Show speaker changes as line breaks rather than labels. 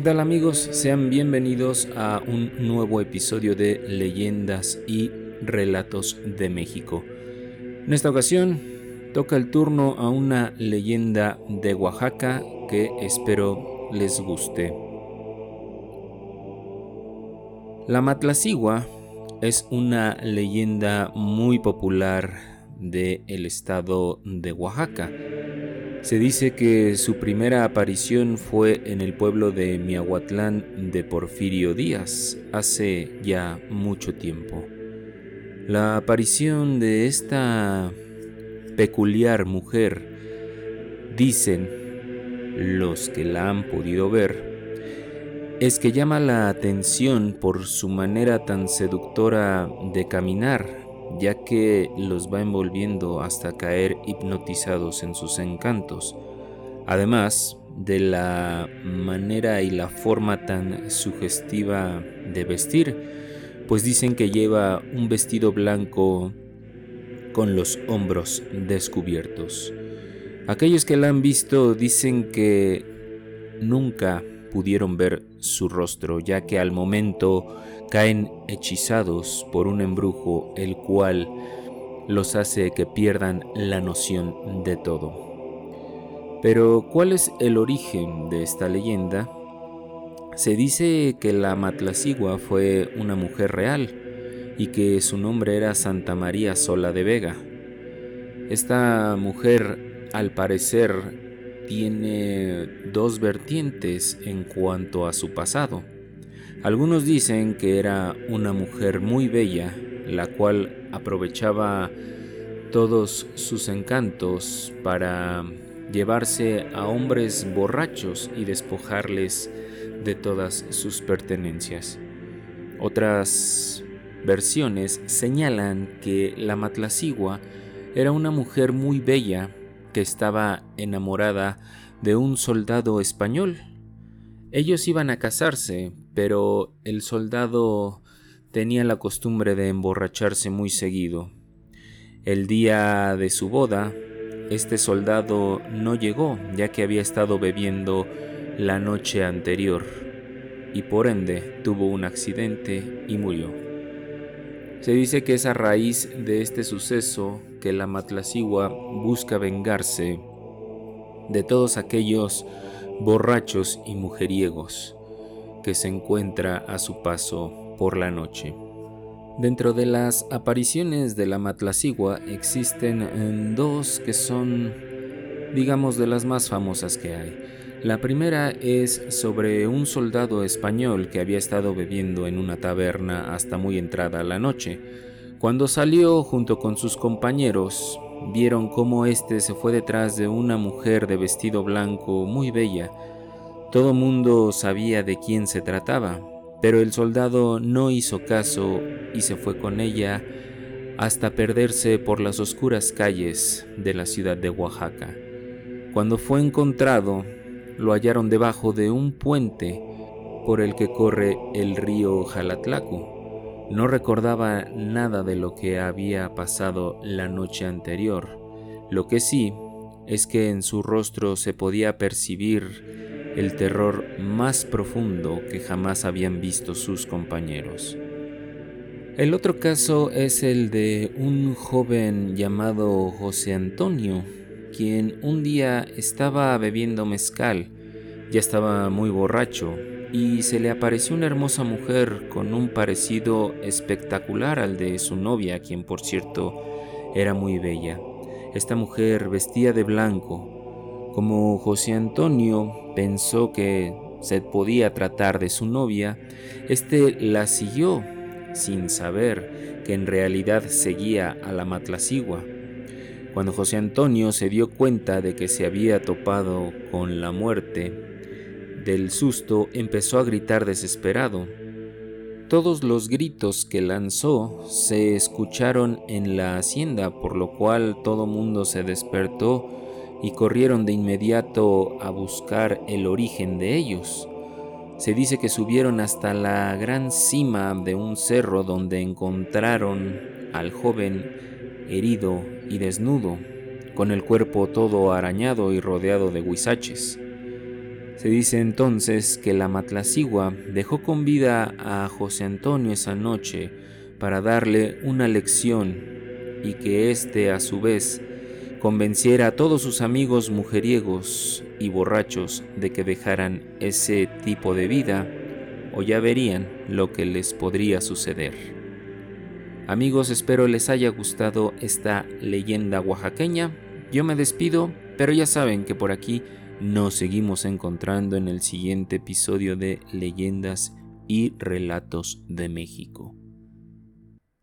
¿Qué tal amigos? Sean bienvenidos a un nuevo episodio de Leyendas y Relatos de México. En esta ocasión toca el turno a una leyenda de Oaxaca que espero les guste. La Matlacigua es una leyenda muy popular del el estado de Oaxaca se dice que su primera aparición fue en el pueblo de Miahuatlán de Porfirio Díaz hace ya mucho tiempo. La aparición de esta peculiar mujer, dicen los que la han podido ver, es que llama la atención por su manera tan seductora de caminar ya que los va envolviendo hasta caer hipnotizados en sus encantos. Además de la manera y la forma tan sugestiva de vestir, pues dicen que lleva un vestido blanco con los hombros descubiertos. Aquellos que la han visto dicen que nunca pudieron ver su rostro, ya que al momento caen hechizados por un embrujo el cual los hace que pierdan la noción de todo. Pero, ¿cuál es el origen de esta leyenda? Se dice que la Matlacigua fue una mujer real y que su nombre era Santa María Sola de Vega. Esta mujer, al parecer, tiene dos vertientes en cuanto a su pasado. Algunos dicen que era una mujer muy bella, la cual aprovechaba todos sus encantos para llevarse a hombres borrachos y despojarles de todas sus pertenencias. Otras versiones señalan que la Matlacigua era una mujer muy bella que estaba enamorada de un soldado español. Ellos iban a casarse, pero el soldado tenía la costumbre de emborracharse muy seguido. El día de su boda, este soldado no llegó ya que había estado bebiendo la noche anterior y por ende tuvo un accidente y murió. Se dice que es a raíz de este suceso que la Matlacigua busca vengarse de todos aquellos borrachos y mujeriegos que se encuentra a su paso por la noche. Dentro de las apariciones de la Matlacigua existen eh, dos que son, digamos, de las más famosas que hay. La primera es sobre un soldado español que había estado bebiendo en una taberna hasta muy entrada la noche. Cuando salió junto con sus compañeros, vieron cómo éste se fue detrás de una mujer de vestido blanco muy bella, todo mundo sabía de quién se trataba, pero el soldado no hizo caso y se fue con ella hasta perderse por las oscuras calles de la ciudad de Oaxaca. Cuando fue encontrado, lo hallaron debajo de un puente por el que corre el río Jalatlaco. No recordaba nada de lo que había pasado la noche anterior. Lo que sí es que en su rostro se podía percibir el terror más profundo que jamás habían visto sus compañeros. El otro caso es el de un joven llamado José Antonio, quien un día estaba bebiendo mezcal, ya estaba muy borracho, y se le apareció una hermosa mujer con un parecido espectacular al de su novia, quien por cierto era muy bella. Esta mujer vestía de blanco, como José Antonio pensó que se podía tratar de su novia, éste la siguió sin saber que en realidad seguía a la matlacigua. Cuando José Antonio se dio cuenta de que se había topado con la muerte, del susto empezó a gritar desesperado. Todos los gritos que lanzó se escucharon en la hacienda, por lo cual todo mundo se despertó y corrieron de inmediato a buscar el origen de ellos. Se dice que subieron hasta la gran cima de un cerro donde encontraron al joven herido y desnudo, con el cuerpo todo arañado y rodeado de huizaches. Se dice entonces que la Matlacigua dejó con vida a José Antonio esa noche para darle una lección y que éste a su vez convenciera a todos sus amigos mujeriegos y borrachos de que dejaran ese tipo de vida o ya verían lo que les podría suceder. Amigos, espero les haya gustado esta leyenda oaxaqueña. Yo me despido, pero ya saben que por aquí nos seguimos encontrando en el siguiente episodio de Leyendas y Relatos de México.